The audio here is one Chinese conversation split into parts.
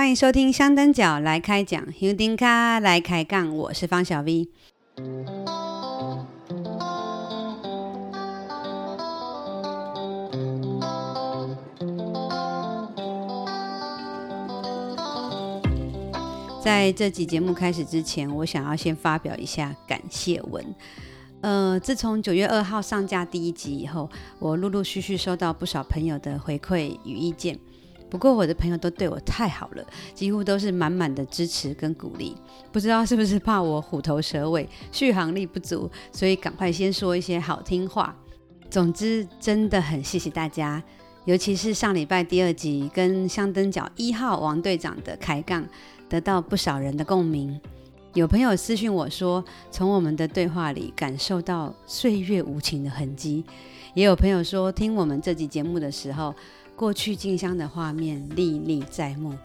欢迎收听香灯脚来开讲，香灯脚来开杠，我是方小 V。在这集节目开始之前，我想要先发表一下感谢文。呃，自从九月二号上架第一集以后，我陆陆续续收到不少朋友的回馈与意见。不过我的朋友都对我太好了，几乎都是满满的支持跟鼓励。不知道是不是怕我虎头蛇尾、续航力不足，所以赶快先说一些好听话。总之，真的很谢谢大家，尤其是上礼拜第二集跟香灯角一号王队长的开杠，得到不少人的共鸣。有朋友私讯我说，从我们的对话里感受到岁月无情的痕迹；也有朋友说，听我们这集节目的时候，过去静香的画面历历在目。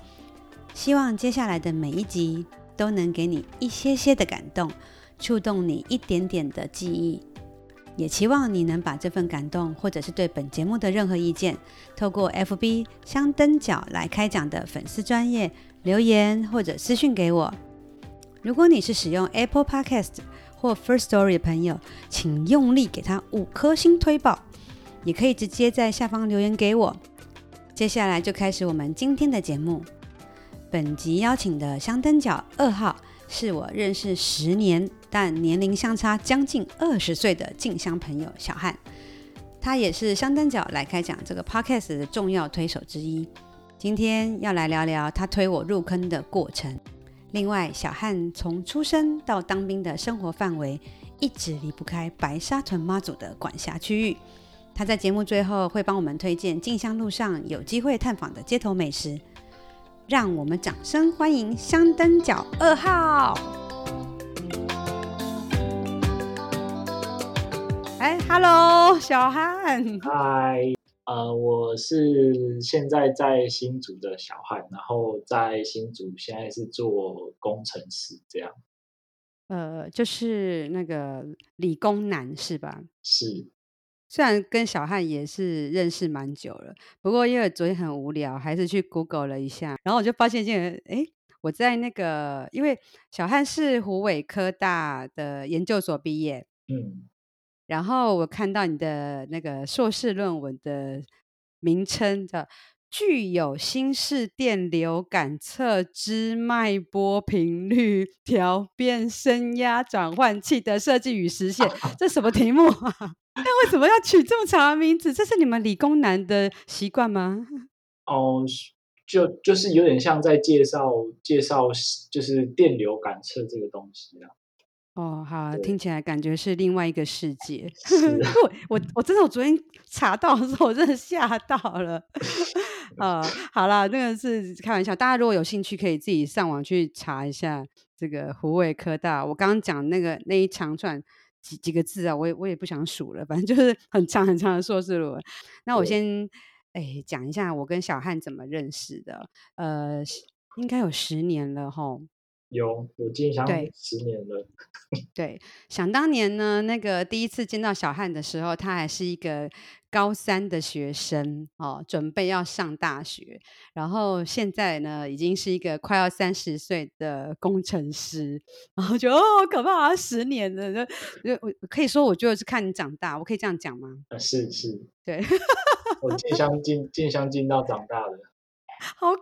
希望接下来的每一集都能给你一些些的感动，触动你一点点的记忆。也期望你能把这份感动，或者是对本节目的任何意见，透过 FB 香灯脚来开讲的粉丝专业留言或者私讯给我。如果你是使用 Apple Podcast 或 First Story 的朋友，请用力给他五颗星推爆，也可以直接在下方留言给我。接下来就开始我们今天的节目。本集邀请的香灯角二号是我认识十年，但年龄相差将近二十岁的静香朋友小汉，他也是香灯角来开讲这个 Podcast 的重要推手之一。今天要来聊聊他推我入坑的过程。另外，小汉从出生到当兵的生活范围一直离不开白沙屯妈祖的管辖区域。他在节目最后会帮我们推荐进香路上有机会探访的街头美食。让我们掌声欢迎香灯脚二号！哎，Hello，小汉。Hi。呃，我是现在在新竹的小汉，然后在新竹现在是做工程师这样。呃，就是那个理工男是吧？是。虽然跟小汉也是认识蛮久了，不过因为昨天很无聊，还是去 Google 了一下，然后我就发现一件，哎，我在那个，因为小汉是湖尾科大的研究所毕业，嗯。然后我看到你的那个硕士论文的名称叫“具有心室电流感测之脉波频率调变声压转换器的设计与实现 ”，这什么题目啊？那为什么要取这么长的名字？这是你们理工男的习惯吗？哦，就就是有点像在介绍介绍，就是电流感测这个东西啊。哦，好啊，听起来感觉是另外一个世界。我我我真的，我昨天查到的时候，我真的吓到了。呃，好啦，那个是开玩笑，大家如果有兴趣，可以自己上网去查一下这个湖尾科大。我刚刚讲那个那一长串几几个字啊，我也我也不想数了，反正就是 很长很长的硕士论文。那我先哎讲一下我跟小汉怎么认识的。呃，应该有十年了齁。有，我进香十年了。对，想当年呢，那个第一次见到小汉的时候，他还是一个高三的学生哦，准备要上大学。然后现在呢，已经是一个快要三十岁的工程师。然后就哦，可怕啊，十年了，就我可以说，我就是看你长大，我可以这样讲吗？啊，是是，对，对我进香进进香进到长大的。好可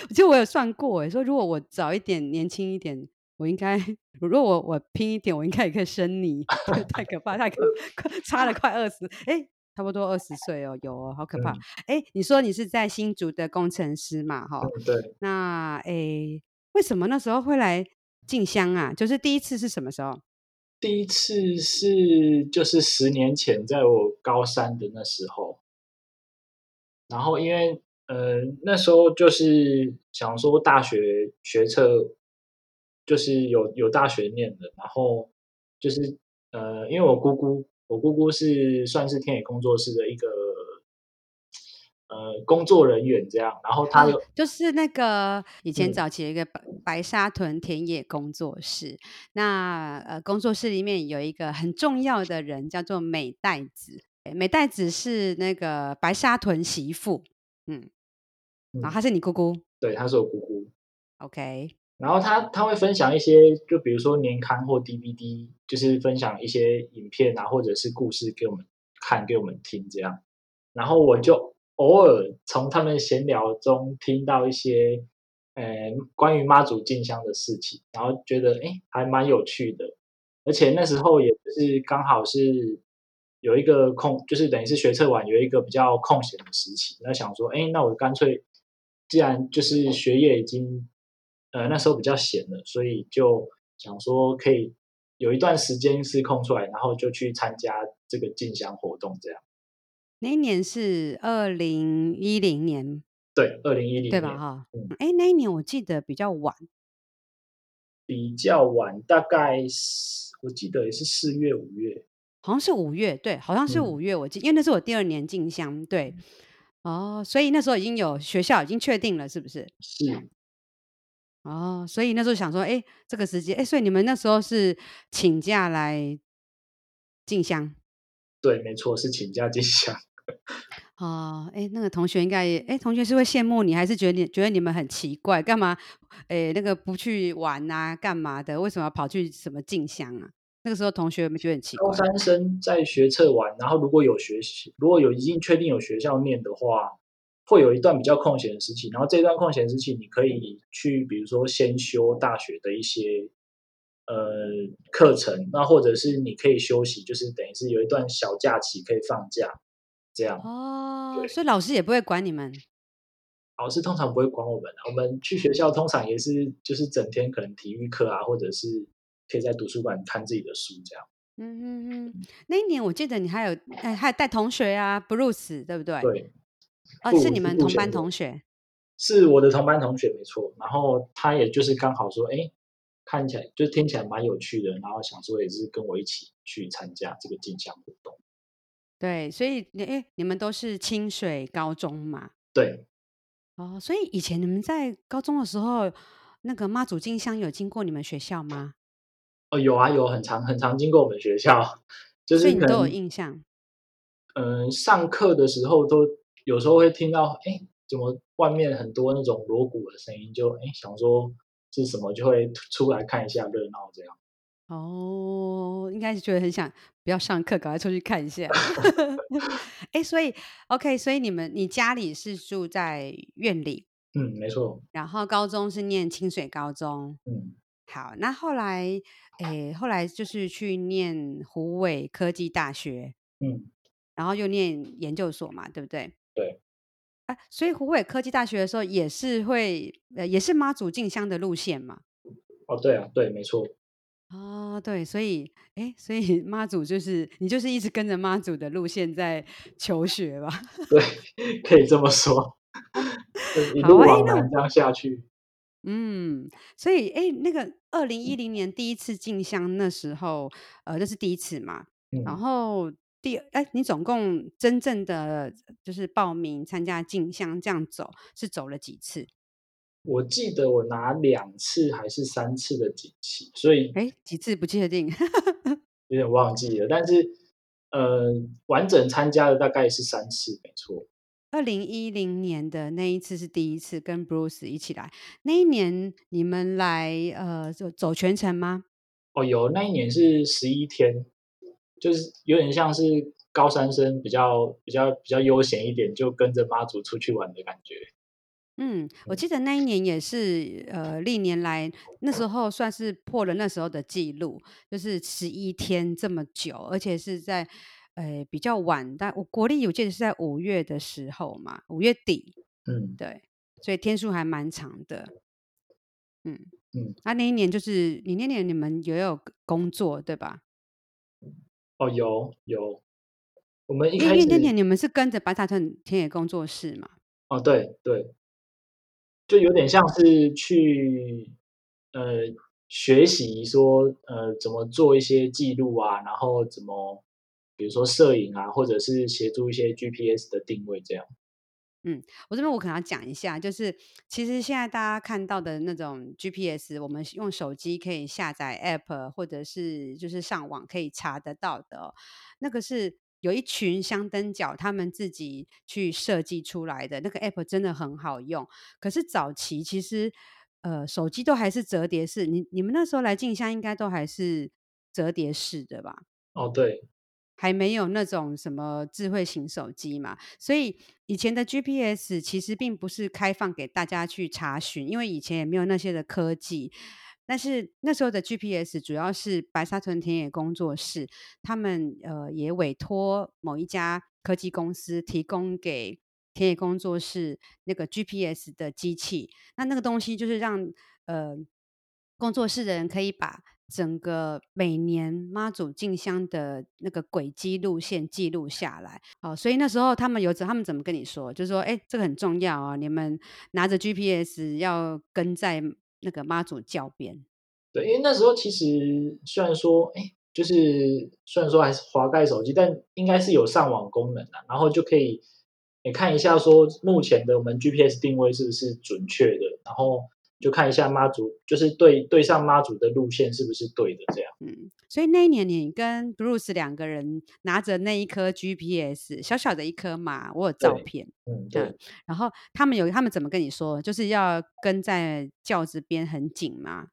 怕！其实我有算过，哎，说如果我早一点、年轻一点，我应该；如果我我拼一点，我应该也可以生你。太可怕，太可 怕，差了快二十，哎，差不多二十岁哦，有哦，好可怕。哎、嗯，你说你是在新竹的工程师嘛？哈、嗯，对。那哎，为什么那时候会来进香啊？就是第一次是什么时候？第一次是就是十年前，在我高三的那时候，然后因为。呃，那时候就是想说大学学测，就是有有大学念的，然后就是呃，因为我姑姑，我姑姑是算是天野工作室的一个呃工作人员这样，然后他有、哦、就是那个以前早期的一个白白沙屯田野工作室，嗯、那呃工作室里面有一个很重要的人叫做美代子，美代子是那个白沙屯媳妇，嗯。然后她是你姑姑，对，她是我姑姑。OK。然后他他会分享一些，就比如说年刊或 DVD，就是分享一些影片啊，或者是故事给我们看，给我们听这样。然后我就偶尔从他们闲聊中听到一些，呃，关于妈祖进香的事情，然后觉得哎，还蛮有趣的。而且那时候也是刚好是有一个空，就是等于是学测完有一个比较空闲的时期，那想说，哎，那我干脆既然就是学业已经。呃，那时候比较闲了，所以就想说可以有一段时间是空出来，然后就去参加这个进香活动，这样。那一年是二零一零年，对，二零一零年，对吧？哈，哎、嗯，那一年我记得比较晚，比较晚，大概是我记得也是四月、五月，好像是五月，对，好像是五月，我记因为那是我第二年进香，对，哦，所以那时候已经有学校已经确定了，是不是？是。哦，所以那时候想说，哎，这个时间，哎，所以你们那时候是请假来进香？对，没错，是请假进香。哦，哎，那个同学应该也，哎，同学是会羡慕你，还是觉得你觉得你们很奇怪，干嘛？哎，那个不去玩啊，干嘛的？为什么要跑去什么进香啊？那个时候同学有没有觉得很奇怪？高三生在学测完，然后如果有学习，如果有已经确定有学校念的话。会有一段比较空闲的时期，然后这段空闲时期，你可以去，比如说先修大学的一些呃课程，那或者是你可以休息，就是等于是有一段小假期可以放假，这样。哦，所以老师也不会管你们。老师通常不会管我们，我们去学校通常也是就是整天可能体育课啊，或者是可以在图书馆看自己的书这样。嗯嗯嗯，那一年我记得你还有哎还有带同学啊，Bruce 对不对？对。哦，是你们同班同学，是我的同班同学，没错。然后他也就是刚好说，哎，看起来就听起来蛮有趣的，然后想说也是跟我一起去参加这个进香活动。对，所以你哎，你们都是清水高中嘛？对。哦，所以以前你们在高中的时候，那个妈祖进香有经过你们学校吗？哦，有啊，有很常很常经过我们学校，就是你都有印象。嗯、呃，上课的时候都。有时候会听到，哎，怎么外面很多那种锣鼓的声音？就哎，想说是什么，就会出来看一下热闹，这样。哦，应该是觉得很想不要上课，赶快出去看一下。哎，所以 OK，所以你们你家里是住在院里？嗯，没错。然后高中是念清水高中。嗯，好，那后来，诶，后来就是去念湖尾科技大学。嗯，然后又念研究所嘛，对不对？对，啊，所以湖尾科技大学的时候也是会，呃，也是妈祖进香的路线嘛。哦，对啊，对，没错。哦，对，所以，哎，所以 妈祖就是你，就是一直跟着妈祖的路线在求学吧？对，可以这么说。一路往南这样下去。嗯，所以，哎，那个二零一零年第一次进香那时候，呃，这是第一次嘛。嗯、然后。第哎，你总共真正的就是报名参加进香这样走是走了几次？我记得我拿两次还是三次的锦旗，所以哎几次不确定，有点忘记了。但是呃，完整参加的大概是三次，没错。二零一零年的那一次是第一次跟 Bruce 一起来，那一年你们来呃走走全程吗？哦，有，那一年是十一天。就是有点像是高三生比较比较比较悠闲一点，就跟着妈祖出去玩的感觉。嗯，我记得那一年也是呃历年来那时候算是破了那时候的记录，就是十一天这么久，而且是在呃比较晚，但我国历我记得是在五月的时候嘛，五月底。嗯，对，所以天数还蛮长的。嗯嗯，那、啊、那一年就是你那年你们也有工作对吧？哦，有有，我们一开始那年你们是跟着白塔屯田野工作室嘛？哦，对对，就有点像是去呃学习说呃怎么做一些记录啊，然后怎么比如说摄影啊，或者是协助一些 GPS 的定位这样。嗯，我这边我可能要讲一下，就是其实现在大家看到的那种 GPS，我们用手机可以下载 App，或者是就是上网可以查得到的，那个是有一群香灯脚，他们自己去设计出来的那个 app 真的很好用。可是早期其实，呃，手机都还是折叠式。你你们那时候来进香应该都还是折叠式的吧？哦，对，还没有那种什么智慧型手机嘛。所以以前的 GPS 其实并不是开放给大家去查询，因为以前也没有那些的科技。但是那时候的 GPS 主要是白沙屯田野工作室，他们呃也委托某一家科技公司提供给田野工作室那个 GPS 的机器。那那个东西就是让呃工作室的人可以把整个每年妈祖进香的那个轨迹路线记录下来。哦，所以那时候他们有他们怎么跟你说？就是说，哎，这个很重要啊，你们拿着 GPS 要跟在。那个妈祖轿边，对，因为那时候其实虽然说，哎，就是虽然说还是滑盖手机，但应该是有上网功能的，然后就可以你看一下说目前的我们 GPS 定位是不是准确的，然后就看一下妈祖，就是对对上妈祖的路线是不是对的这样。嗯，所以那一年你跟 Bruce 两个人拿着那一颗 GPS，小小的一颗嘛，我有照片。嗯，对。然后他们有他们怎么跟你说？就是要跟在轿子边很紧吗？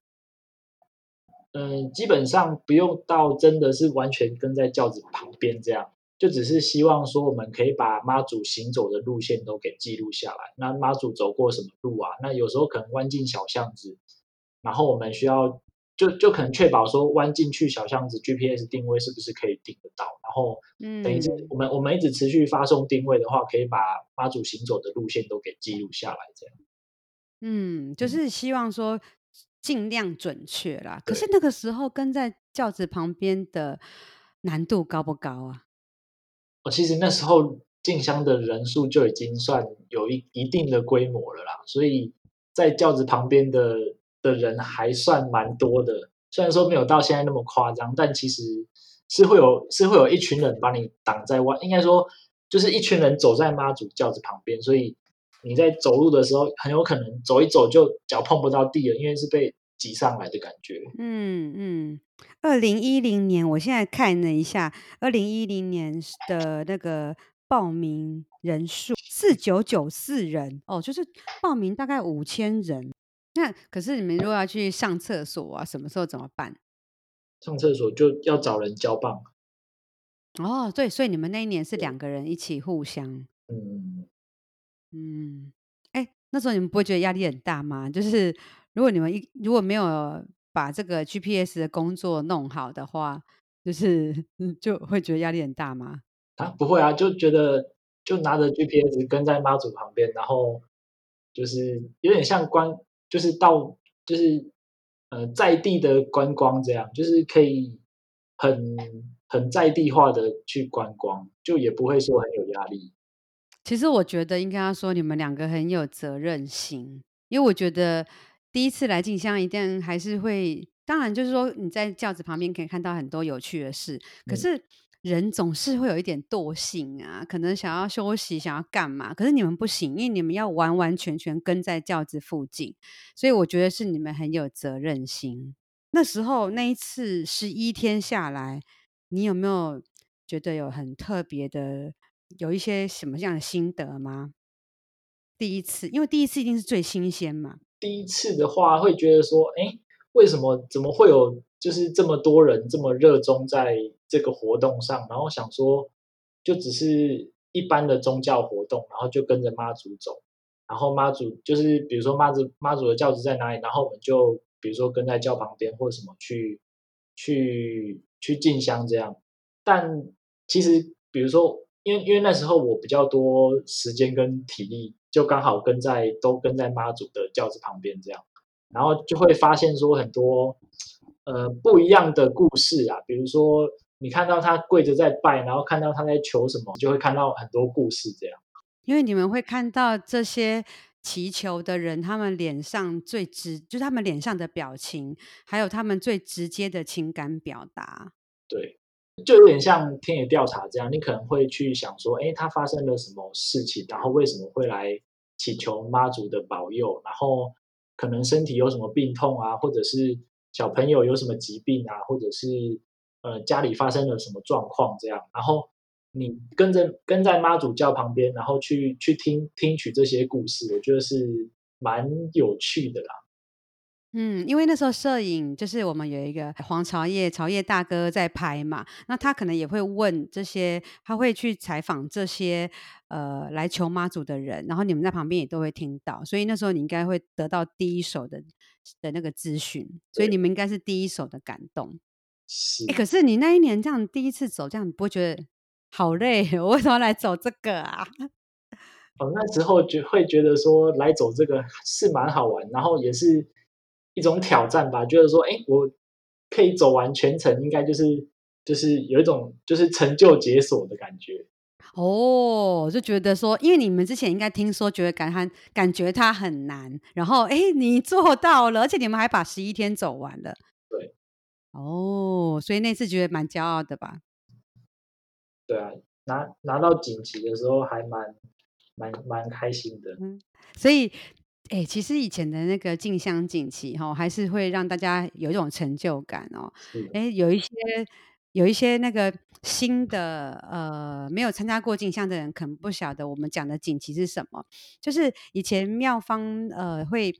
嗯，基本上不用到真的是完全跟在轿子旁边这样。就只是希望说，我们可以把妈祖行走的路线都给记录下来。那妈祖走过什么路啊？那有时候可能弯进小巷子，然后我们需要就就可能确保说弯进去小巷子，GPS 定位是不是可以定得到？然后，嗯，等于是我们我们一直持续发送定位的话，可以把妈祖行走的路线都给记录下来，这样。嗯，就是希望说尽量准确啦。可是那个时候跟在轿子旁边的难度高不高啊？其实那时候进香的人数就已经算有一一定的规模了啦，所以在轿子旁边的的人还算蛮多的。虽然说没有到现在那么夸张，但其实是会有是会有一群人把你挡在外，应该说就是一群人走在妈祖轿子旁边，所以你在走路的时候很有可能走一走就脚碰不到地了，因为是被挤上来的感觉。嗯嗯。二零一零年，我现在看了一下，二零一零年的那个报名人数四九九四人哦，就是报名大概五千人。那可是你们如果要去上厕所啊，什么时候怎么办？上厕所就要找人交棒。哦，对，所以你们那一年是两个人一起互相。嗯嗯，哎，那时候你们不会觉得压力很大吗？就是如果你们一如果没有。把这个 GPS 的工作弄好的话，就是 就会觉得压力很大吗？啊，不会啊，就觉得就拿着 GPS 跟在妈祖旁边，然后就是有点像观，就是到就是呃在地的观光这样，就是可以很很在地化的去观光，就也不会说很有压力。其实我觉得应该要说你们两个很有责任心，因为我觉得。第一次来进香，一定还是会，当然就是说你在轿子旁边可以看到很多有趣的事，可是人总是会有一点惰性啊，可能想要休息，想要干嘛，可是你们不行，因为你们要完完全全跟在轿子附近，所以我觉得是你们很有责任心。那时候那一次十一天下来，你有没有觉得有很特别的，有一些什么样的心得吗？第一次，因为第一次一定是最新鲜嘛。第一次的话，会觉得说，哎，为什么怎么会有就是这么多人这么热衷在这个活动上？然后想说，就只是一般的宗教活动，然后就跟着妈祖走，然后妈祖就是比如说妈祖妈祖的教子在哪里，然后我们就比如说跟在教旁边或什么去去去进香这样。但其实比如说，因为因为那时候我比较多时间跟体力。就刚好跟在都跟在妈祖的轿子旁边这样，然后就会发现说很多呃不一样的故事啊，比如说你看到他跪着在拜，然后看到他在求什么，就会看到很多故事这样。因为你们会看到这些祈求的人，他们脸上最直，就是他们脸上的表情，还有他们最直接的情感表达。对。就有点像田野调查这样，你可能会去想说，哎，他发生了什么事情，然后为什么会来祈求妈祖的保佑，然后可能身体有什么病痛啊，或者是小朋友有什么疾病啊，或者是呃家里发生了什么状况这样，然后你跟着跟在妈祖教旁边，然后去去听听取这些故事，我觉得是蛮有趣的啦。嗯，因为那时候摄影就是我们有一个黄朝业朝业大哥在拍嘛，那他可能也会问这些，他会去采访这些呃来求妈祖的人，然后你们在旁边也都会听到，所以那时候你应该会得到第一手的的那个资讯，所以你们应该是第一手的感动。是，可是你那一年这样第一次走，这样你不会觉得好累？我为什么要来走这个啊？哦，那时候就会觉得说来走这个是蛮好玩，然后也是。一种挑战吧，觉得说，哎，我可以走完全程，应该就是就是有一种就是成就解锁的感觉。哦，就觉得说，因为你们之前应该听说，觉得感觉感觉它很难，然后哎，你做到了，而且你们还把十一天走完了。对。哦，所以那次觉得蛮骄傲的吧？对啊，拿拿到锦旗的时候还蛮蛮蛮开心的。嗯，所以。哎、欸，其实以前的那个进香锦旗哈，还是会让大家有一种成就感哦。哎、欸，有一些有一些那个新的呃，没有参加过进香的人，可能不晓得我们讲的锦旗是什么。就是以前妙方呃会。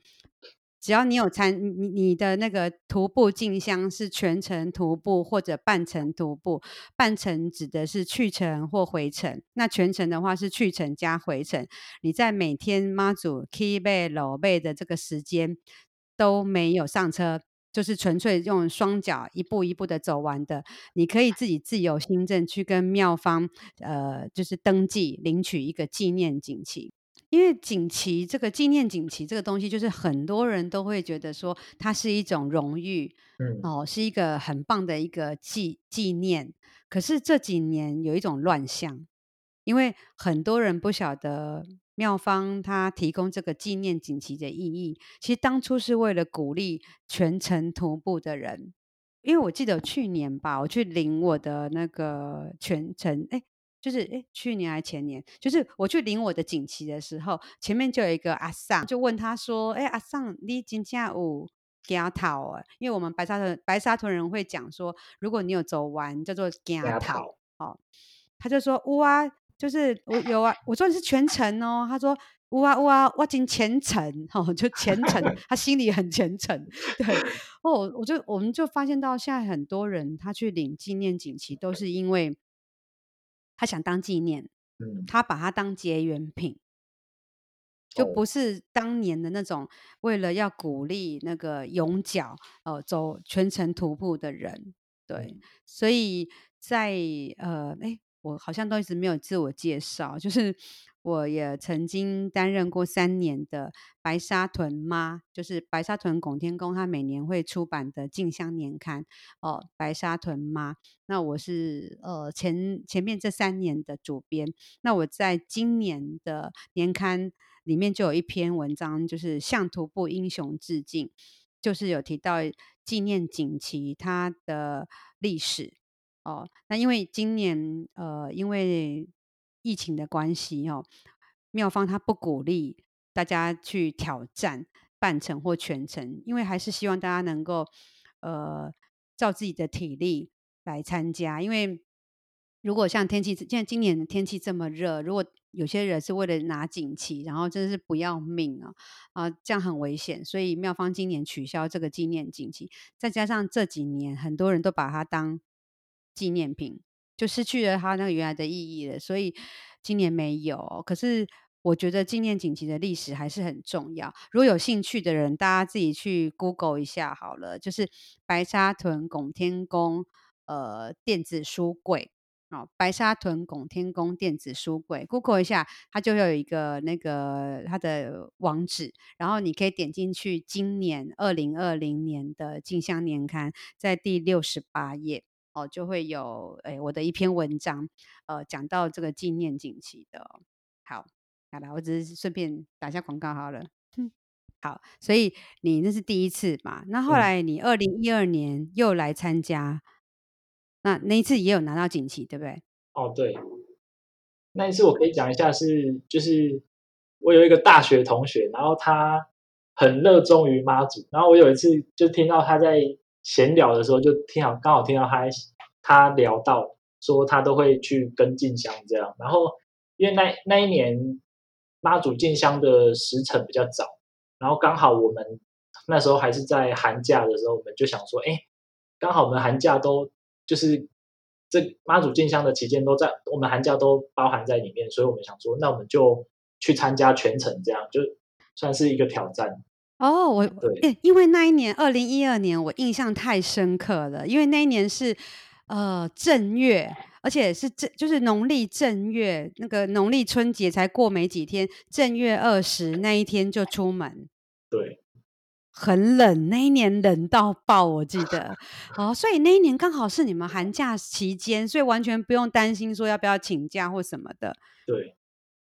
只要你有参你你的那个徒步进香是全程徒步或者半程徒步，半程指的是去程或回程，那全程的话是去程加回程。你在每天妈祖起马落尾的这个时间都没有上车，就是纯粹用双脚一步一步的走完的。你可以自己自由心证去跟庙方呃，就是登记领取一个纪念锦旗。因为锦旗这个纪念锦旗这个东西，就是很多人都会觉得说它是一种荣誉，嗯，哦，是一个很棒的一个纪纪念。可是这几年有一种乱象，因为很多人不晓得妙方他提供这个纪念锦旗的意义。其实当初是为了鼓励全程徒步的人，因为我记得去年吧，我去领我的那个全程，哎。就是诶，去年还前年，就是我去领我的锦旗的时候，前面就有一个阿桑，就问他说：“诶，阿桑，你今天有行头啊？因为我们白沙屯白沙屯人会讲说，如果你有走完，叫做行头。哦，他就说：有啊，就是我有啊。我说你是全程哦。他说：有啊，有啊，我进虔诚。哦，就虔诚，他心里很虔诚。对，哦，我就我们就发现到现在很多人他去领纪念锦旗，都是因为。他想当纪念，他把它当结缘品，就不是当年的那种为了要鼓励那个勇脚呃走全程徒步的人，对，所以在呃哎，我好像都一直没有自我介绍，就是。我也曾经担任过三年的白沙屯妈，就是白沙屯拱天宫，他每年会出版的进香年刊哦。白沙屯妈，那我是呃前前面这三年的主编。那我在今年的年刊里面就有一篇文章，就是向徒步英雄致敬，就是有提到纪念锦旗它的历史哦。那因为今年呃因为疫情的关系哦，妙方他不鼓励大家去挑战半程或全程，因为还是希望大家能够呃照自己的体力来参加。因为如果像天气，现在今年的天气这么热，如果有些人是为了拿锦旗，然后真的是不要命啊啊，这样很危险。所以妙方今年取消这个纪念锦旗，再加上这几年很多人都把它当纪念品。就失去了它那个原来的意义了，所以今年没有。可是我觉得纪念锦旗的历史还是很重要。如果有兴趣的人，大家自己去 Google 一下好了，就是白沙屯拱天宫呃电子书柜哦，白沙屯拱天宫电子书柜，Google 一下，它就会有一个那个它的网址，然后你可以点进去，今年二零二零年的进香年刊在第六十八页。哦，就会有诶，我的一篇文章，呃，讲到这个纪念锦旗的。好，好了，我只是顺便打下广告好了。嗯，好，所以你那是第一次嘛？那后来你二零一二年又来参加，嗯、那那一次也有拿到锦旗，对不对？哦，对，那一次我可以讲一下是，是就是我有一个大学同学，然后他很热衷于妈祖，然后我有一次就听到他在。闲聊的时候就听好，刚好听到他他聊到说他都会去跟进香这样。然后因为那那一年妈祖进香的时辰比较早，然后刚好我们那时候还是在寒假的时候，我们就想说，哎，刚好我们寒假都就是这妈祖进香的期间都在，我们寒假都包含在里面，所以我们想说，那我们就去参加全程，这样就算是一个挑战。哦，我对，因为那一年二零一二年，我印象太深刻了，因为那一年是呃正月，而且是正就是农历正月，那个农历春节才过没几天，正月二十那一天就出门，对，很冷，那一年冷到爆，我记得，哦，所以那一年刚好是你们寒假期间，所以完全不用担心说要不要请假或什么的，对。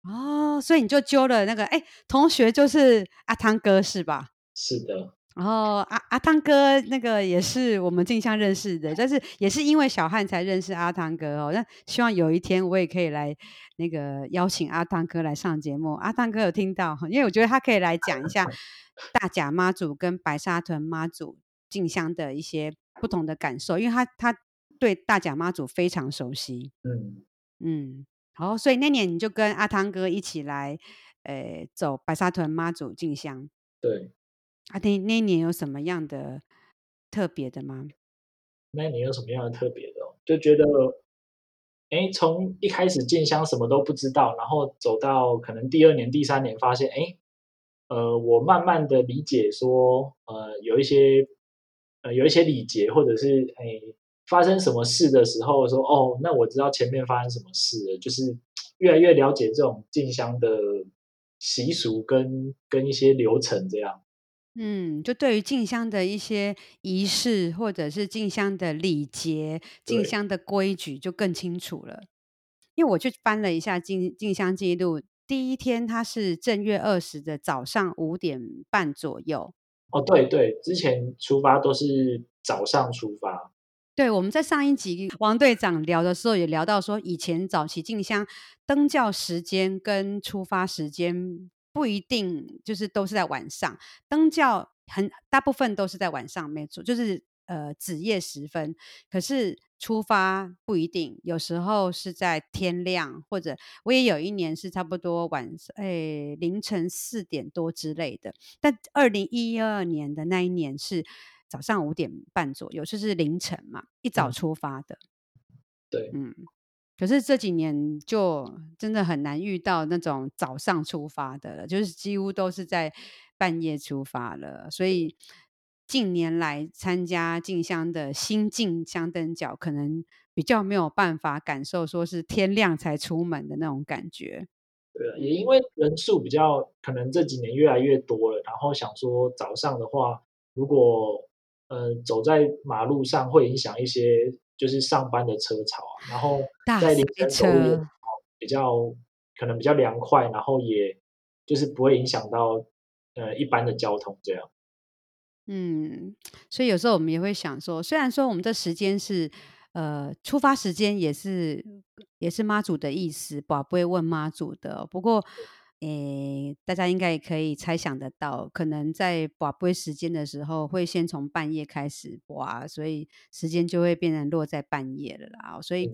哦，所以你就揪了那个哎，同学就是阿汤哥是吧？是的。然后阿阿汤哥那个也是我们进香认识的，但是也是因为小汉才认识阿汤哥哦。那希望有一天我也可以来那个邀请阿汤哥来上节目。阿汤哥有听到，因为我觉得他可以来讲一下 大甲妈祖跟白沙屯妈祖进香的一些不同的感受，因为他他对大甲妈祖非常熟悉。嗯嗯。好，所以那年你就跟阿汤哥一起来，呃，走白沙屯妈祖进香。对。啊，那那年有什么样的特别的吗？那年有什么样的特别的？就觉得，哎，从一开始进香什么都不知道，然后走到可能第二年、第三年，发现，哎，呃，我慢慢的理解说，呃，有一些，呃，有一些礼节，或者是，哎。发生什么事的时候说哦，那我知道前面发生什么事了，就是越来越了解这种进香的习俗跟跟一些流程这样。嗯，就对于进香的一些仪式或者是进香的礼节、进香的规矩就更清楚了。因为我去翻了一下进进香记录，第一天它是正月二十的早上五点半左右。哦，对对，之前出发都是早上出发。对，我们在上一集王队长聊的时候也聊到说，以前早期进香登教时间跟出发时间不一定就是都是在晚上，登教很大部分都是在晚上没错，就是呃子夜时分。可是出发不一定，有时候是在天亮，或者我也有一年是差不多晚上诶凌晨四点多之类的。但二零一二年的那一年是。早上五点半左右，就是凌晨嘛，一早出发的。嗯、对，嗯，可是这几年就真的很难遇到那种早上出发的了，就是几乎都是在半夜出发了。所以近年来参加进香的新进香灯脚，可能比较没有办法感受说是天亮才出门的那种感觉。对，也因为人数比较可能这几年越来越多了，然后想说早上的话，如果呃，走在马路上会影响一些，就是上班的车潮啊。然后在凌晨走路比较可能比较凉快，然后也就是不会影响到呃一般的交通这样。嗯，所以有时候我们也会想说，虽然说我们的时间是呃出发时间也是也是妈祖的意思，不不会问妈祖的，不过。诶，大家应该也可以猜想得到，可能在拔杯时间的时候，会先从半夜开始拔，所以时间就会变成落在半夜了啦。所以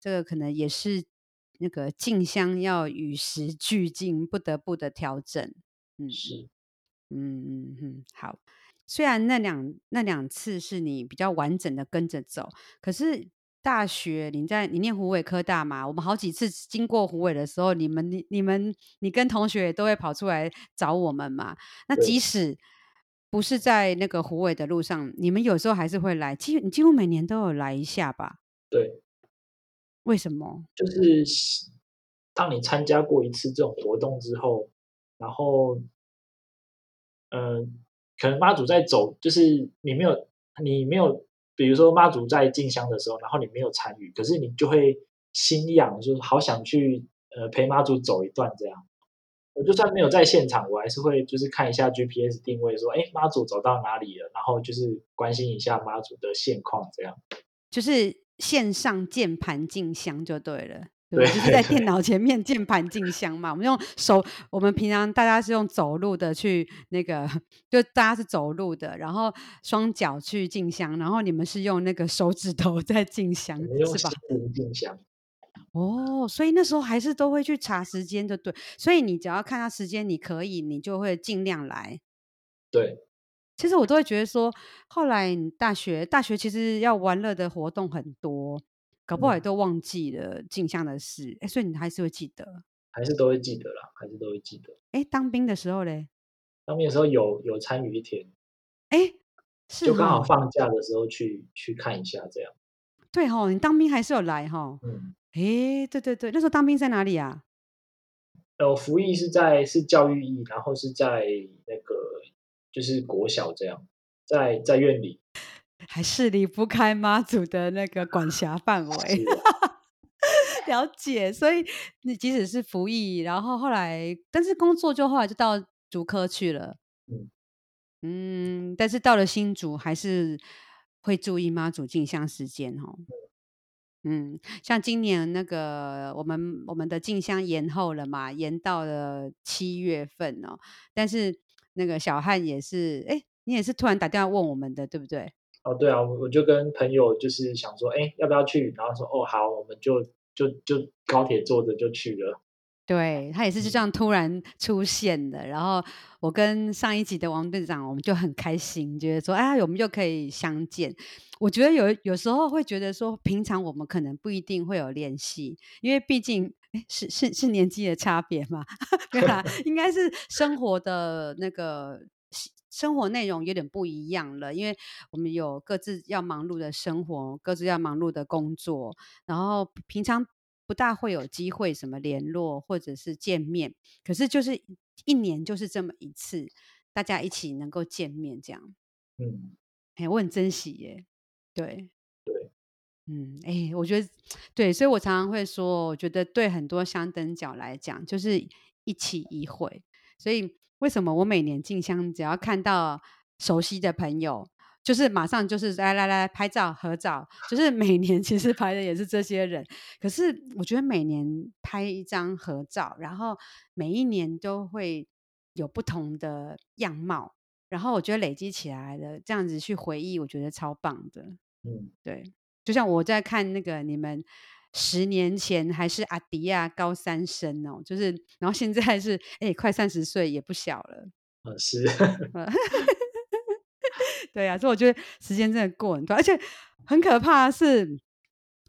这个可能也是那个进香要与时俱进，不得不的调整。嗯，是，嗯嗯嗯，好。虽然那两那两次是你比较完整的跟着走，可是。大学，你在你念湖尾科大嘛？我们好几次经过湖尾的时候，你们、你、你们、你跟同学都会跑出来找我们嘛？那即使不是在那个湖尾的路上，你们有时候还是会来。几你几乎每年都有来一下吧？对。为什么？就是当你参加过一次这种活动之后，然后，嗯、呃，可能妈祖在走，就是你没有，你没有。比如说妈祖在进香的时候，然后你没有参与，可是你就会心痒，就是好想去呃陪妈祖走一段这样。我就算没有在现场，我还是会就是看一下 GPS 定位，说哎妈祖走到哪里了，然后就是关心一下妈祖的现况这样。就是线上键盘进香就对了。对，对，就是在电脑前面键盘进香嘛。我们用手，我们平常大家是用走路的去那个，就大家是走路的，然后双脚去进香，然后你们是用那个手指头 在进香，是吧？进香。哦，所以那时候还是都会去查时间，就对。所以你只要看到时间，你可以，你就会尽量来。对。其实我都会觉得说，后来你大学大学其实要玩乐的活动很多，搞不好也都忘记了镜像的事。哎、嗯，所以你还是会记得，还是都会记得啦，还是都会记得。哎，当兵的时候嘞？当兵的时候有有参与一天，哎，是就刚好放假的时候去去看一下这样。对吼、哦，你当兵还是有来哈、哦。嗯。哎，对对对，那时候当兵在哪里啊？呃，服役是在是教育役，然后是在那个。就是国小这样，在在院里，还是离不开妈祖的那个管辖范围。了解，所以你即使是服役，然后后来，但是工作就后来就到竹科去了。嗯嗯，但是到了新竹，还是会注意妈祖进香时间哦。嗯，像今年那个我们我们的进香延后了嘛，延到了七月份哦，但是。那个小汉也是，哎，你也是突然打电话问我们的，对不对？哦，对啊，我就跟朋友就是想说，哎，要不要去？然后说，哦，好，我们就就就高铁坐着就去了。对，他也是就这样突然出现的。嗯、然后我跟上一集的王队长，我们就很开心，觉得说，哎，我们又可以相见。我觉得有有时候会觉得说，平常我们可能不一定会有联系，因为毕竟。是是是年纪的差别嘛？对吧，应该是生活的那个生活内容有点不一样了，因为我们有各自要忙碌的生活，各自要忙碌的工作，然后平常不大会有机会什么联络或者是见面，可是就是一年就是这么一次，大家一起能够见面这样，嗯，哎，我很珍惜耶，对。嗯，哎，我觉得对，所以我常常会说，我觉得对很多相等角来讲，就是一期一会。所以为什么我每年进香，只要看到熟悉的朋友，就是马上就是来来来拍照合照，就是每年其实拍的也是这些人。可是我觉得每年拍一张合照，然后每一年都会有不同的样貌，然后我觉得累积起来的这样子去回忆，我觉得超棒的。嗯，对。就像我在看那个你们十年前还是阿迪亚高三生哦，就是然后现在是哎快三十岁也不小了，嗯是，对啊，所以我觉得时间真的过很快，而且很可怕的是，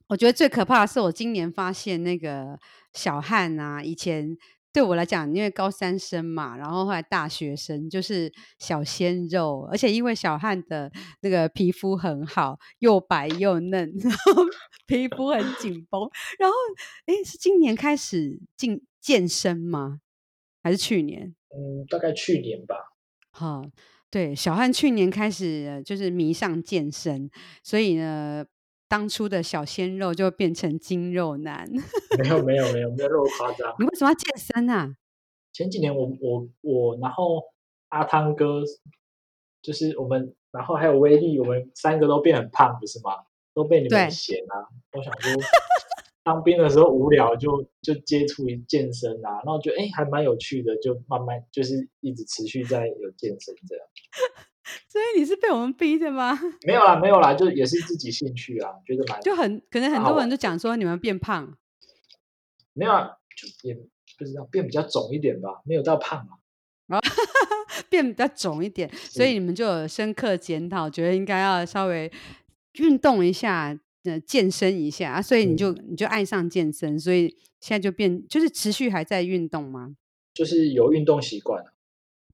我觉得最可怕的是我今年发现那个小汉啊，以前。对我来讲，因为高三生嘛，然后后来大学生就是小鲜肉，而且因为小汉的那个皮肤很好，又白又嫩，然后皮肤很紧绷，然后哎，是今年开始进健身吗？还是去年？嗯，大概去年吧。好，对，小汉去年开始就是迷上健身，所以呢。当初的小鲜肉就变成精肉男，没有没有没有没有那么夸张。你为什么要健身啊？前几年我我我，然后阿汤哥就是我们，然后还有威力，我们三个都变很胖，不是吗？都被你们嫌啊！我想说，当兵的时候无聊就就接触一健身啊，然后觉得哎还蛮有趣的，就慢慢就是一直持续在有健身这样。所以你是被我们逼的吗？没有啦，没有啦，就也是自己兴趣啊，觉得蛮就很可能很多人都讲说你们变胖，没有啊，就也不知道变比较肿一点吧，没有到胖啊，变比较肿一点，所以你们就有深刻检讨，觉得应该要稍微运动一下，呃，健身一下啊，所以你就、嗯、你就爱上健身，所以现在就变就是持续还在运动吗？就是有运动习惯。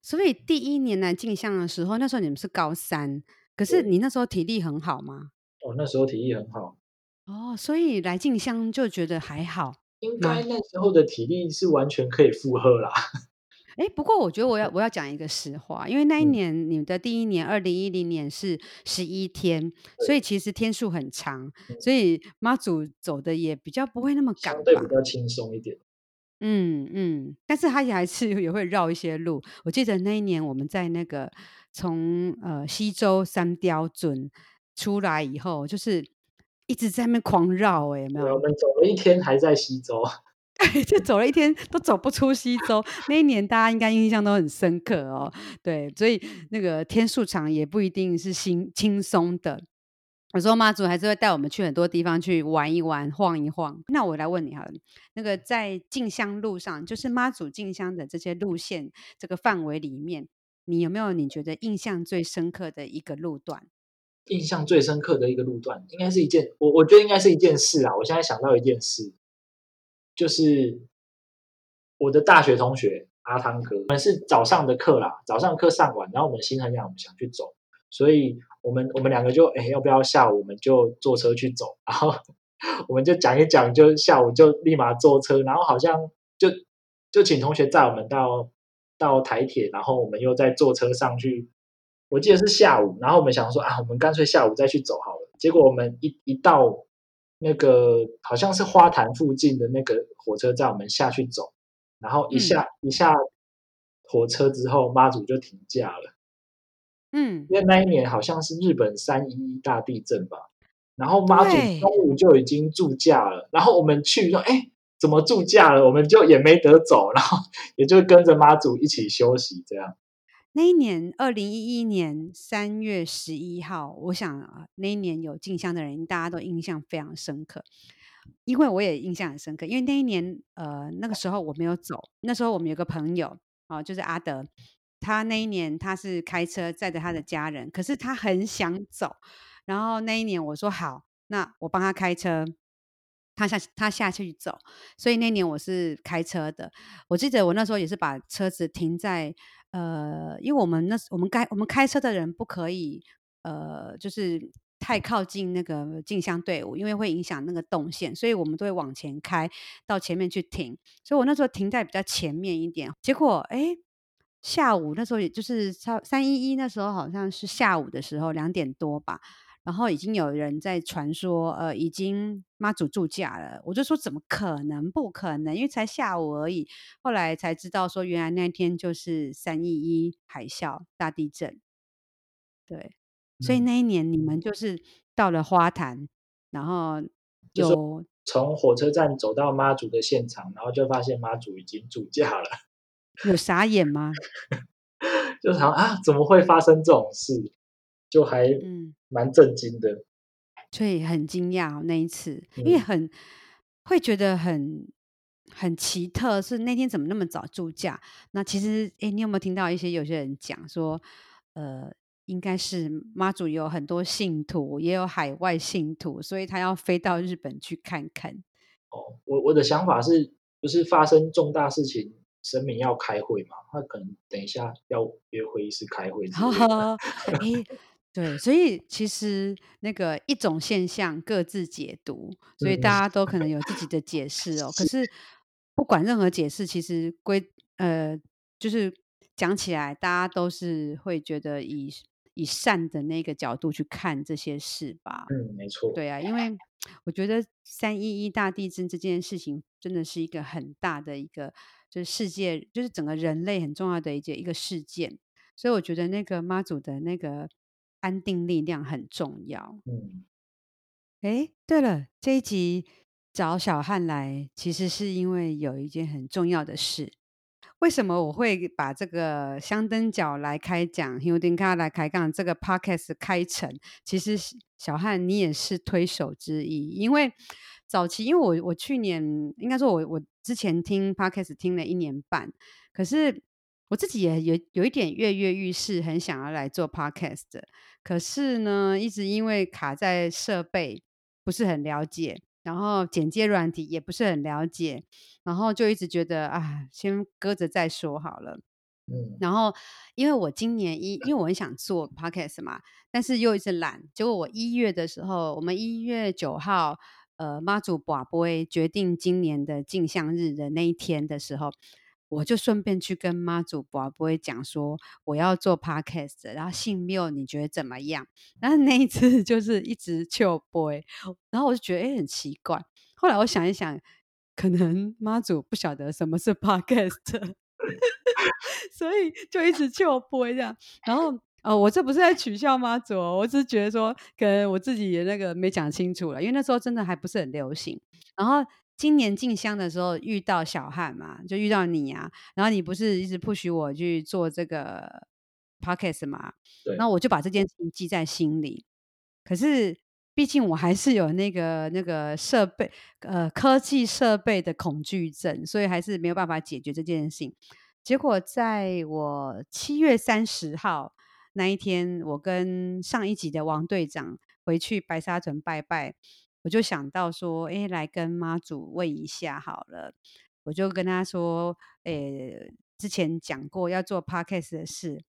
所以第一年来进香的时候，那时候你们是高三，可是你那时候体力很好吗？哦，那时候体力很好。哦，所以来进香就觉得还好。应该那时候的体力是完全可以负荷啦。哎，不过我觉得我要我要讲一个实话，因为那一年你们的第一年，二零一零年是十一天，所以其实天数很长，所以妈祖走的也比较不会那么赶，相对比较轻松一点。嗯嗯，但是他也还是 也会绕一些路。我记得那一年我们在那个从呃西周三雕准出来以后，就是一直在那边狂绕，哎，有没有？我们走了一天还在西周，就走了一天都走不出西周。那一年大家应该印象都很深刻哦。对，所以那个天数长也不一定是轻轻松的。有时候妈祖还是会带我们去很多地方去玩一玩、晃一晃。那我来问你好了，那个在进香路上，就是妈祖进香的这些路线这个范围里面，你有没有你觉得印象最深刻的一个路段？印象最深刻的一个路段，应该是一件我我觉得应该是一件事啊。我现在想到一件事，就是我的大学同学阿汤哥，我们是早上的课啦，早上课上完，然后我们心很痒，我们想去走，所以。我们我们两个就哎，要不要下午我们就坐车去走？然后我们就讲一讲，就下午就立马坐车，然后好像就就请同学载我们到到台铁，然后我们又再坐车上去。我记得是下午，然后我们想说啊，我们干脆下午再去走好了。结果我们一一到那个好像是花坛附近的那个火车站，我们下去走，然后一下、嗯、一下火车之后，妈祖就停驾了。嗯，因为那一年好像是日本三一一大地震吧，然后妈祖中午就已经住驾了，然后我们去说，哎，怎么住驾了？我们就也没得走，然后也就跟着妈祖一起休息这样。那一年，二零一一年三月十一号，我想啊，那一年有进香的人，大家都印象非常深刻，因为我也印象很深刻，因为那一年，呃，那个时候我没有走，那时候我们有个朋友啊，呃，就是阿德。他那一年他是开车载着他的家人，可是他很想走。然后那一年我说好，那我帮他开车，他下他下去走。所以那年我是开车的。我记得我那时候也是把车子停在呃，因为我们那我们开我们开车的人不可以呃，就是太靠近那个进香队伍，因为会影响那个动线，所以我们都会往前开到前面去停。所以我那时候停在比较前面一点。结果哎。下午那时候，也就是三一一那时候，好像是下午的时候两点多吧。然后已经有人在传说，呃，已经妈祖住驾了。我就说怎么可能？不可能，因为才下午而已。后来才知道说，原来那天就是三一一海啸大地震。对，所以那一年你们就是到了花坛，然后有从火车站走到妈祖的现场，然后就发现妈祖已经住驾了。有傻眼吗？就想啊，怎么会发生这种事？就还蛮震惊的，嗯、所以很惊讶、哦、那一次，因为很、嗯、会觉得很很奇特，是那天怎么那么早住驾？那其实，哎，你有没有听到一些有些人讲说，呃，应该是妈祖有很多信徒，也有海外信徒，所以他要飞到日本去看看。哦，我我的想法是，不是发生重大事情？神明要开会嘛？他可能等一下要约会议室开会。好好，哎，对，所以其实那个一种现象各自解读，所以大家都可能有自己的解释哦。可是不管任何解释，其实归呃，就是讲起来，大家都是会觉得以以善的那个角度去看这些事吧。嗯，没错。对啊，因为我觉得三一一大地震这件事情真的是一个很大的一个。就是世界，就是整个人类很重要的一件一个事件，所以我觉得那个妈祖的那个安定力量很重要。嗯，哎，对了，这一集找小汉来，其实是因为有一件很重要的事。为什么我会把这个香灯角来开讲，香灯脚来开讲这个 podcast 开成？其实小汉你也是推手之一，因为。早期，因为我我去年应该说我，我我之前听 Podcast 听了一年半，可是我自己也有有一点跃跃欲试，很想要来做 Podcast，可是呢，一直因为卡在设备不是很了解，然后剪接软体也不是很了解，然后就一直觉得啊，先搁着再说好了。嗯，然后因为我今年一，因为我很想做 Podcast 嘛，但是又一直懒，结果我一月的时候，我们一月九号。呃，妈祖跋杯决定今年的进香日的那一天的时候，我就顺便去跟妈祖跋杯讲说我要做 podcast，然后信缪你觉得怎么样？然后那一次就是 一直笑杯，然后我就觉得哎很奇怪。后来我想一想，可能妈祖不晓得什么是 podcast，所以就一直笑杯这样。然后哦，我这不是在取笑妈祖，我只是觉得说，可能我自己也那个没讲清楚了，因为那时候真的还不是很流行。然后今年进香的时候遇到小汉嘛，就遇到你啊，然后你不是一直 push 我去做这个 podcast 嘛？对。那我就把这件事情记在心里。可是毕竟我还是有那个那个设备呃科技设备的恐惧症，所以还是没有办法解决这件事情。结果在我七月三十号。那一天，我跟上一集的王队长回去白沙屯拜拜，我就想到说，哎，来跟妈祖问一下好了。我就跟他说，诶，之前讲过要做 podcast 的事。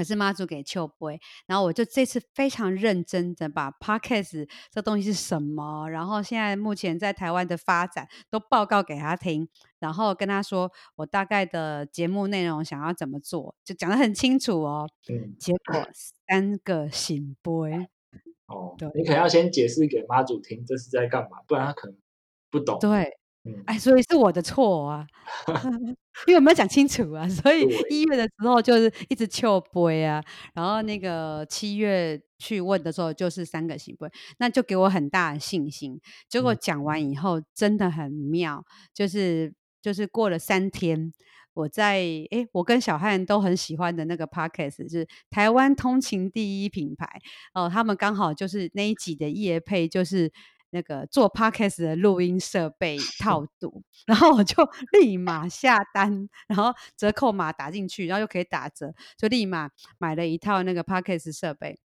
可是妈祖给秋杯，然后我就这次非常认真的把 Podcast 这东西是什么，然后现在目前在台湾的发展都报告给他听，然后跟他说我大概的节目内容想要怎么做，就讲得很清楚哦。嗯，结果三个醒杯哦，对，你可能要先解释给妈祖听这是在干嘛，不然他可能不懂。对。嗯、哎，所以是我的错啊，因为我没有讲清楚啊，所以一月的时候就是一直笑杯啊，然后那个七月去问的时候就是三个行杯，那就给我很大的信心。结果讲完以后真的很妙，就是就是过了三天，我在哎，我跟小汉都很喜欢的那个 podcast 就是台湾通勤第一品牌哦，他们刚好就是那一集的夜配就是。那个做 podcast 的录音设备 套组，然后我就 立马下单，然后折扣码打进去，然后又可以打折，就立马买了一套那个 podcast 设备。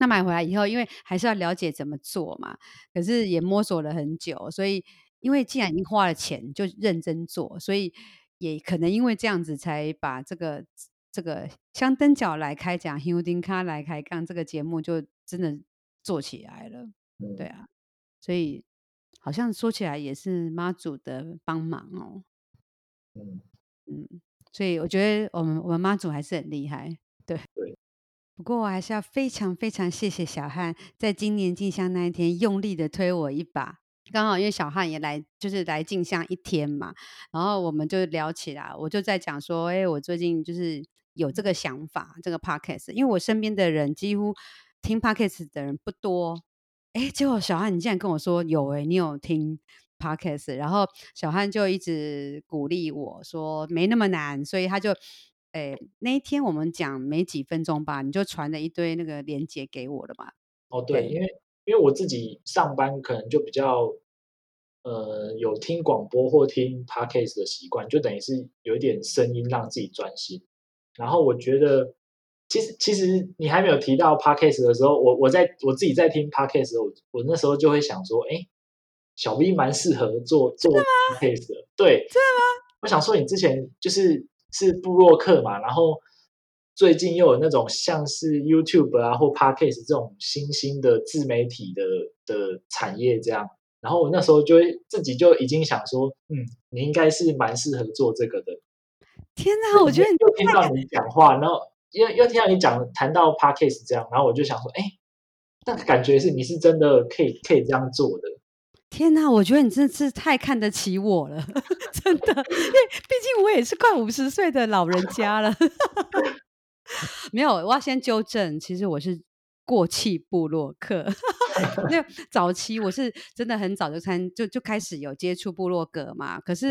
那买回来以后，因为还是要了解怎么做嘛，可是也摸索了很久，所以因为既然已经花了钱，就认真做，所以也可能因为这样子，才把这个这个香灯脚来开讲，香灯脚来开讲这个节目就真的做起来了，对啊。所以好像说起来也是妈祖的帮忙哦。嗯嗯，所以我觉得我们我们妈祖还是很厉害，对。对。不过我还是要非常非常谢谢小汉，在今年进香那一天用力的推我一把。刚好因为小汉也来，就是来进香一天嘛，然后我们就聊起来，我就在讲说，哎，我最近就是有这个想法，这个 podcast，因为我身边的人几乎听 podcast 的人不多。哎，结果小汉，你竟然跟我说有哎，你有听 podcast，然后小汉就一直鼓励我说没那么难，所以他就哎那一天我们讲没几分钟吧，你就传了一堆那个链接给我了嘛。哦，对，对因为因为我自己上班可能就比较呃有听广播或听 podcast 的习惯，就等于是有一点声音让自己专心，然后我觉得。其实，其实你还没有提到 Podcast 的时候，我我在我自己在听 Podcast 的时候，我我那时候就会想说，哎，小 V 蛮适合做做 Podcast 的，对，真的吗？我想说，你之前就是是布洛克嘛，然后最近又有那种像是 YouTube 啊或 Podcast 这种新兴的自媒体的的产业这样，然后我那时候就会自己就已经想说，嗯，你应该是蛮适合做这个的。天哪，我觉得你又听到你讲话，然后。因为又听到你讲谈到 parkes 这样，然后我就想说，哎，那感觉是你是真的可以可以这样做的。天哪，我觉得你真的是太看得起我了，真的，因为毕竟我也是快五十岁的老人家了。没有，我要先纠正，其实我是。过气部落客，那早期我是真的很早就参就就开始有接触部落格嘛，可是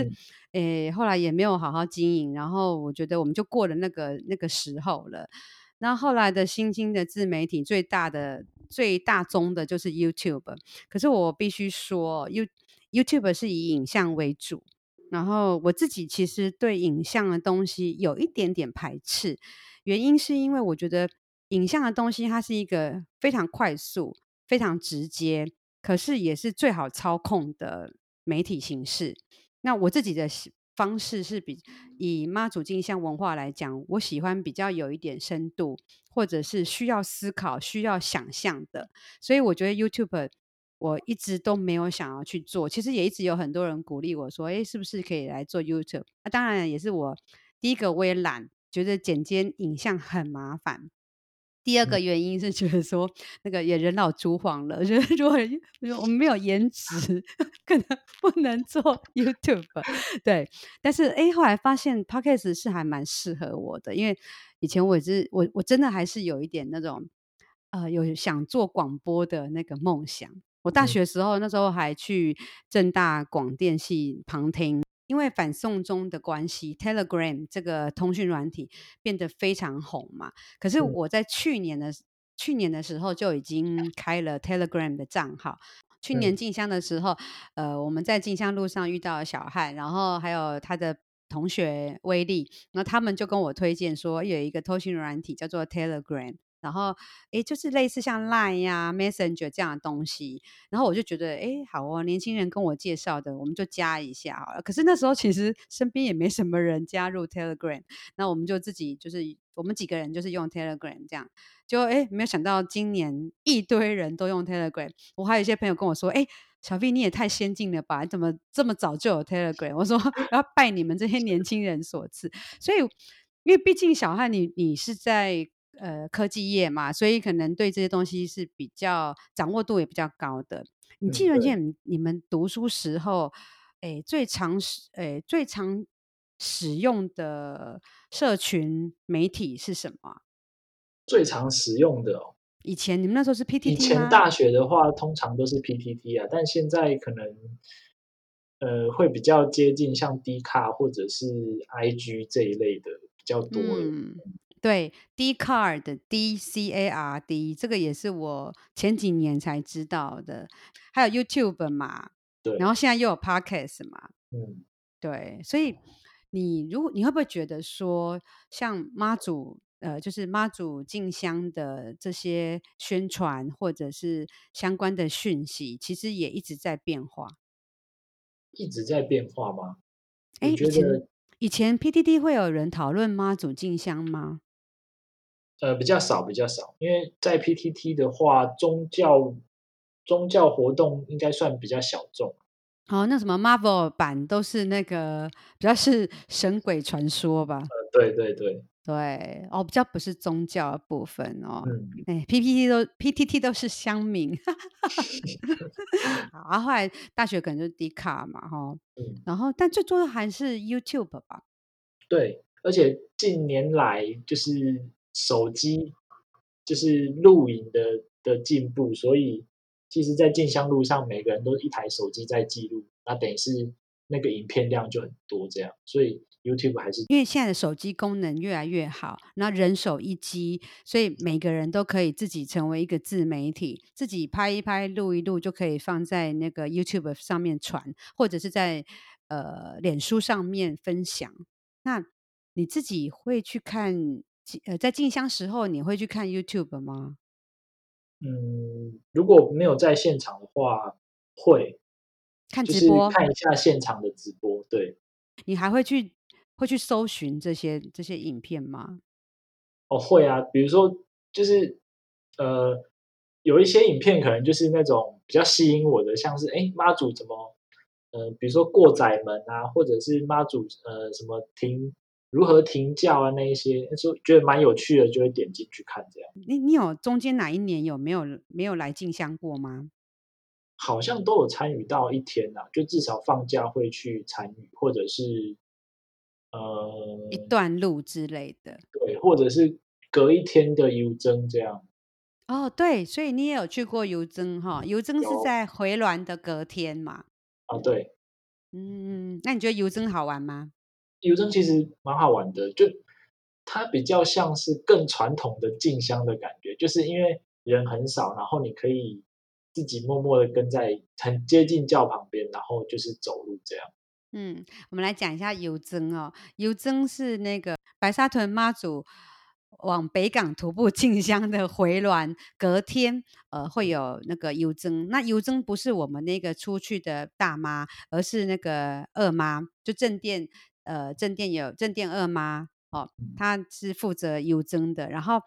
诶、嗯欸、后来也没有好好经营，然后我觉得我们就过了那个那个时候了。那后，后来的新兴的自媒体最大的最大宗的就是 YouTube，可是我必须说，You YouTube 是以影像为主，然后我自己其实对影像的东西有一点点排斥，原因是因为我觉得。影像的东西，它是一个非常快速、非常直接，可是也是最好操控的媒体形式。那我自己的方式是比以妈祖进香文化来讲，我喜欢比较有一点深度，或者是需要思考、需要想象的。所以我觉得 YouTube 我一直都没有想要去做。其实也一直有很多人鼓励我说：“诶，是不是可以来做 YouTube？” 那当然也是我第一个，我也懒，觉得剪接影像很麻烦。第二个原因是觉得说那个也人老珠黄了，我觉得如果我们没有颜值，可能不能做 YouTube。对，但是哎，后来发现 Podcast 是还蛮适合我的，因为以前我也是我我真的还是有一点那种呃有想做广播的那个梦想。我大学时候、嗯、那时候还去正大广电系旁听。因为反送中的关系，Telegram 这个通讯软体变得非常红嘛。可是我在去年的、嗯、去年的时候就已经开了 Telegram 的账号。去年进香的时候，嗯、呃，我们在进香路上遇到了小汉，然后还有他的同学威力，那他们就跟我推荐说有一个通讯软体叫做 Telegram。然后，诶，就是类似像 Line 呀、Messenger 这样的东西。然后我就觉得，诶，好哦，年轻人跟我介绍的，我们就加一下好了。可是那时候其实身边也没什么人加入 Telegram，那我们就自己就是我们几个人就是用 Telegram 这样。就诶，没有想到今年一堆人都用 Telegram。我还有一些朋友跟我说，诶，小 V 你也太先进了吧？你怎么这么早就有 Telegram？我说要拜你们这些年轻人所赐。所以，因为毕竟小汉你你是在。呃，科技业嘛，所以可能对这些东西是比较掌握度也比较高的。你记得见你们读书时候，哎，最常使哎最常使用的社群媒体是什么？最常使用的哦，以前你们那时候是 PTT 吗？以前大学的话，通常都是 PTT 啊，但现在可能呃会比较接近像 D 卡或者是 IG 这一类的比较多了。嗯对，Dcard D C A R D 这个也是我前几年才知道的，还有 YouTube 嘛，对，然后现在又有 Podcast 嘛，嗯，对，所以你如果你会不会觉得说，像妈祖呃，就是妈祖进香的这些宣传或者是相关的讯息，其实也一直在变化，一直在变化吗？哎，以前以前 PTT 会有人讨论妈祖进香吗？呃，比较少，比较少，因为在 PTT 的话，宗教宗教活动应该算比较小众。好、哦，那什么 Marvel 版都是那个比较是神鬼传说吧？呃，对对对对，哦，比较不是宗教的部分哦。嗯，哎，PPT 都 PTT 都是乡民。好，后来大学可能就是 D 卡嘛，哈、哦，嗯，然后但最多的还是 YouTube 吧。对，而且近年来就是。手机就是录影的的进步，所以其实，在进香路上，每个人都一台手机在记录，那等于是那个影片量就很多这样。所以 YouTube 还是因为现在的手机功能越来越好，那人手一机，所以每个人都可以自己成为一个自媒体，自己拍一拍、录一录，就可以放在那个 YouTube 上面传，或者是在呃脸书上面分享。那你自己会去看？呃，在进香时候，你会去看 YouTube 吗？嗯，如果没有在现场的话，会看直播，看一下现场的直播。对，你还会去会去搜寻这些这些影片吗？哦，会啊，比如说，就是呃，有一些影片可能就是那种比较吸引我的，像是哎，妈祖怎么，呃，比如说过窄门啊，或者是妈祖呃什么停。如何停教啊？那一些就觉得蛮有趣的，就会点进去看这样。你你有中间哪一年有没有没有来进香过吗？好像都有参与到一天呐、啊，就至少放假会去参与，或者是呃一段路之类的。对，或者是隔一天的游僧这样。哦，对，所以你也有去过游僧哈？游僧是在回銮的隔天嘛？啊，对。嗯，那你觉得游僧好玩吗？游僧其实蛮好玩的，就它比较像是更传统的进香的感觉，就是因为人很少，然后你可以自己默默的跟在很接近轿旁边，然后就是走路这样。嗯，我们来讲一下游僧哦，游僧是那个白沙屯妈祖往北港徒步进香的回銮，隔天呃会有那个游僧。那游僧不是我们那个出去的大妈，而是那个二妈，就正殿。呃，正殿有正殿二妈哦，她是负责游僧的，然后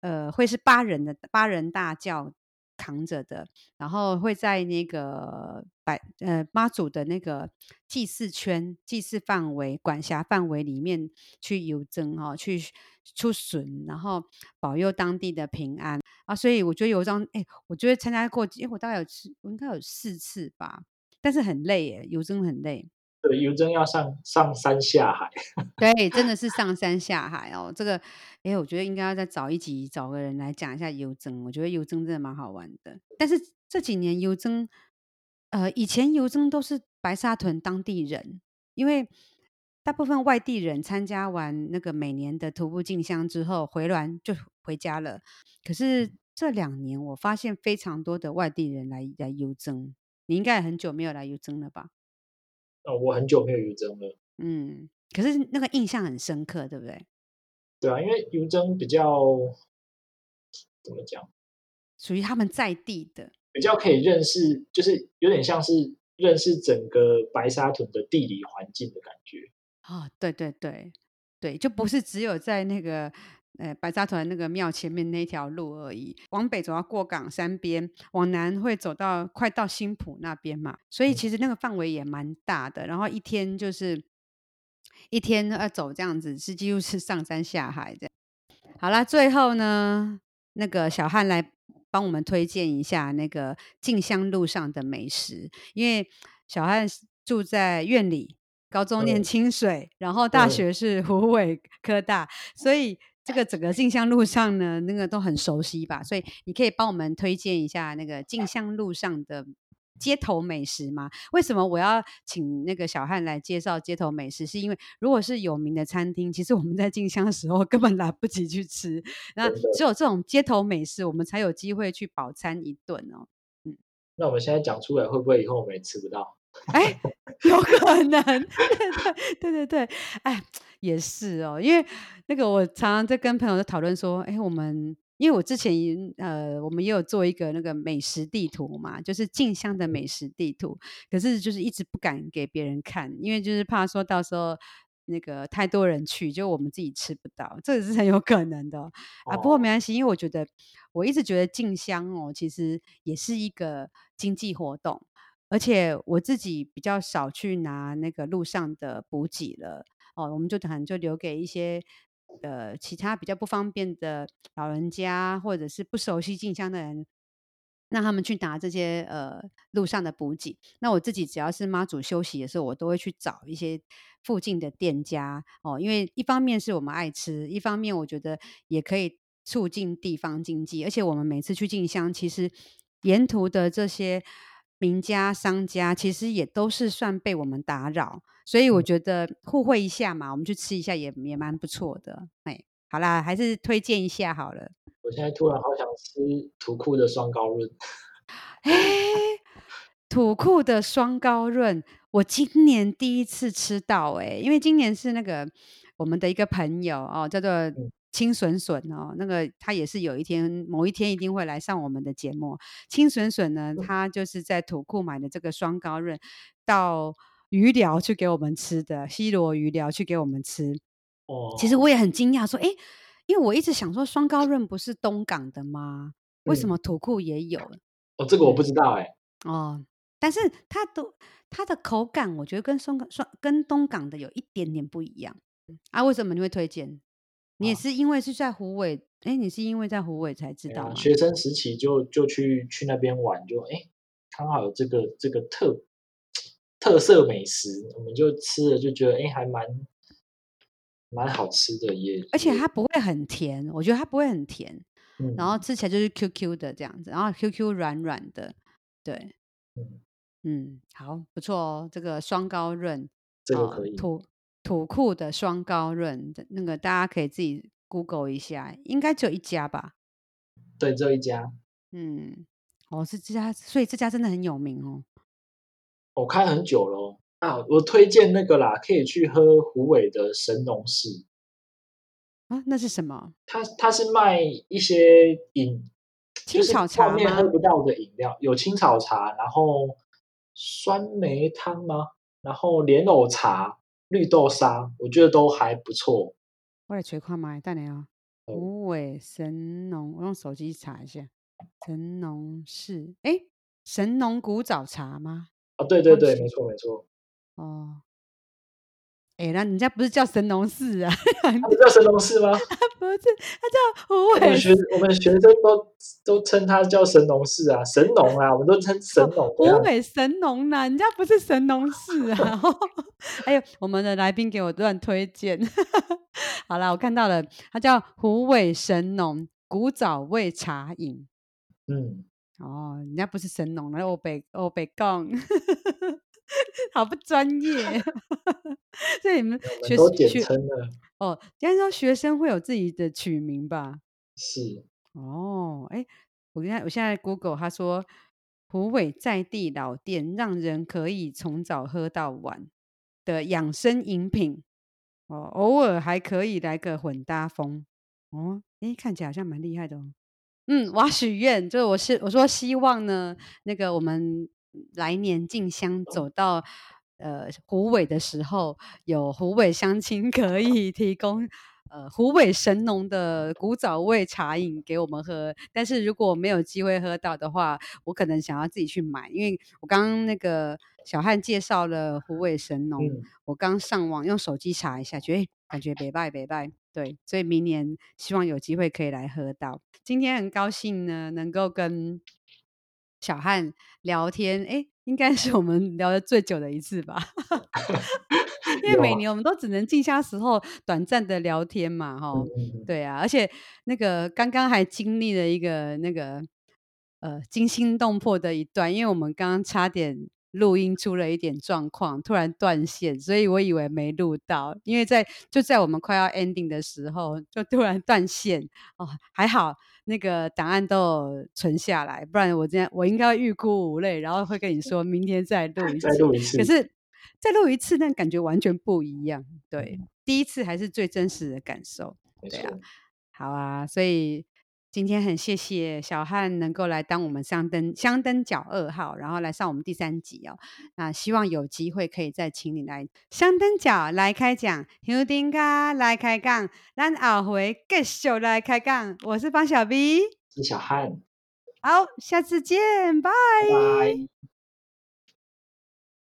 呃，会是八人的八人大轿扛着的，然后会在那个百呃妈祖的那个祭祀圈、祭祀范围、管辖范围里面去游僧哈，去出巡，然后保佑当地的平安啊。所以我觉得游僧，哎，我觉得参加过，因为，我大概有次，我应该有四次吧，但是很累耶，游僧很累。对，游僧要上上山下海，对，真的是上山下海哦。这个，哎，我觉得应该要再找一集，找个人来讲一下游僧。我觉得游僧真的蛮好玩的。但是这几年游僧，呃，以前游僧都是白沙屯当地人，因为大部分外地人参加完那个每年的徒步进香之后，回銮就回家了。可是这两年，我发现非常多的外地人来来游僧。你应该也很久没有来游僧了吧？哦，我很久没有游僧了。嗯，可是那个印象很深刻，对不对？对啊，因为游僧比较怎么讲，属于他们在地的，比较可以认识，就是有点像是认识整个白沙屯的地理环境的感觉。哦，对对对对，就不是只有在那个。呃，白沙屯那个庙前面那条路而已。往北走到过港山边，往南会走到快到新浦那边嘛。所以其实那个范围也蛮大的。然后一天就是一天要走这样子，是几乎是上山下海的。好啦，最后呢，那个小汉来帮我们推荐一下那个静香路上的美食，因为小汉住在院里，高中念清水，嗯、然后大学是湖尾科大，嗯、所以。这个整个进香路上呢，那个都很熟悉吧？所以你可以帮我们推荐一下那个进香路上的街头美食吗？为什么我要请那个小汉来介绍街头美食？是因为如果是有名的餐厅，其实我们在进香的时候根本来不及去吃，那只有这种街头美食，我们才有机会去饱餐一顿哦。嗯，那我们现在讲出来，会不会以后我们也吃不到？哎，有可能，对对对，哎，也是哦，因为那个我常常在跟朋友在讨论说，哎，我们因为我之前呃，我们也有做一个那个美食地图嘛，就是进香的美食地图，可是就是一直不敢给别人看，因为就是怕说到时候那个太多人去，就我们自己吃不到，这个是很有可能的啊。不过没关系，因为我觉得我一直觉得进香哦，其实也是一个经济活动。而且我自己比较少去拿那个路上的补给了哦，我们就可能就留给一些呃其他比较不方便的老人家，或者是不熟悉进香的人，让他们去拿这些呃路上的补给。那我自己只要是妈祖休息的时候，我都会去找一些附近的店家哦，因为一方面是我们爱吃，一方面我觉得也可以促进地方经济。而且我们每次去进香，其实沿途的这些。名家商家其实也都是算被我们打扰，所以我觉得互惠一下嘛，我们去吃一下也也蛮不错的。哎，好啦，还是推荐一下好了。我现在突然好想吃土库的双高润。哎，土库的双高润，我今年第一次吃到哎，因为今年是那个我们的一个朋友哦，叫做。青笋笋哦，那个他也是有一天某一天一定会来上我们的节目。青笋笋呢，他就是在土库买的这个双高润，到鱼寮去给我们吃的，西罗鱼寮去给我们吃。哦，其实我也很惊讶，说，哎，因为我一直想说双高润不是东港的吗？为什么土库也有？哦，这个我不知道哎。哦，但是它都它的口感，我觉得跟双双跟东港的有一点点不一样啊。为什么你会推荐？你也是因为是在湖尾，哎、啊，你是因为在湖尾才知道吗？学生时期就就去去那边玩，就哎，刚好有这个这个特特色美食，我们就吃了，就觉得哎，还蛮蛮好吃的耶。而且它不会很甜，我觉得它不会很甜，嗯、然后吃起来就是 Q Q 的这样子，然后 Q Q 软软的，对，嗯，嗯，好，不错哦，这个双高润，这个可以。哦土库的双高润的那个，大家可以自己 Google 一下，应该只有一家吧？对，只有一家。嗯，哦，是这家，所以这家真的很有名哦。我开很久了啊，我推荐那个啦，可以去喝虎尾的神农氏啊，那是什么？他他是卖一些饮青草茶面喝不到的饮料，有青草茶，然后酸梅汤吗？然后莲藕茶。绿豆沙，我觉得都还不错。我来吹看麦，等你啊。虎尾神农，我用手机查一下。神农氏，哎，神农古早茶吗？啊，对对对，没错没错。哦。哎，那人家不是叫神农氏啊？他不叫神农氏吗？不是，他叫胡伟。我们学我们学生都都称他叫神农氏啊，神农啊，我们都称神农。胡伟神农呐，人家不是神农氏啊。还有我们的来宾给我乱推荐。好了，我看到了，他叫胡伟神农古早味茶饮。嗯，哦，人家不是神农，那我北我北贡。好不专业，所以你们学都简称了哦。应该说学生会有自己的取名吧？是哦，哎，我现在我现在 Google 他说，虎尾在地老店，让人可以从早喝到晚的养生饮品哦，偶尔还可以来个混搭风哦。哎，看起来好像蛮厉害的哦。嗯，我要许愿，就是我是我说希望呢，那个我们。来年进香走到呃虎尾的时候，有虎尾乡亲可以提供呃虎尾神农的古早味茶饮给我们喝。但是如果没有机会喝到的话，我可能想要自己去买，因为我刚刚那个小汉介绍了虎尾神农，嗯、我刚上网用手机查一下，觉得感觉别拜别拜，对，所以明年希望有机会可以来喝到。今天很高兴呢，能够跟。小汉聊天，哎，应该是我们聊的最久的一次吧？因为每年我们都只能进下时候短暂的聊天嘛，哈，对啊，而且那个刚刚还经历了一个那个呃惊心动魄的一段，因为我们刚刚差点。录音出了一点状况，突然断线，所以我以为没录到，因为在就在我们快要 ending 的时候，就突然断线哦，还好那个档案都有存下来，不然我今天我应该会欲哭无泪，然后会跟你说明天再录一次，再录一。次，可是再录一次，那感觉完全不一样，对，嗯、第一次还是最真实的感受，对啊，好啊，所以。今天很谢谢小汉能够来当我们香灯香灯角二号，然后来上我们第三集哦。那希望有机会可以再请你来香灯角来开讲，牛丁嘎来开杠，咱后回继续来开杠。我是方小 B，是小汉，好，下次见，拜拜。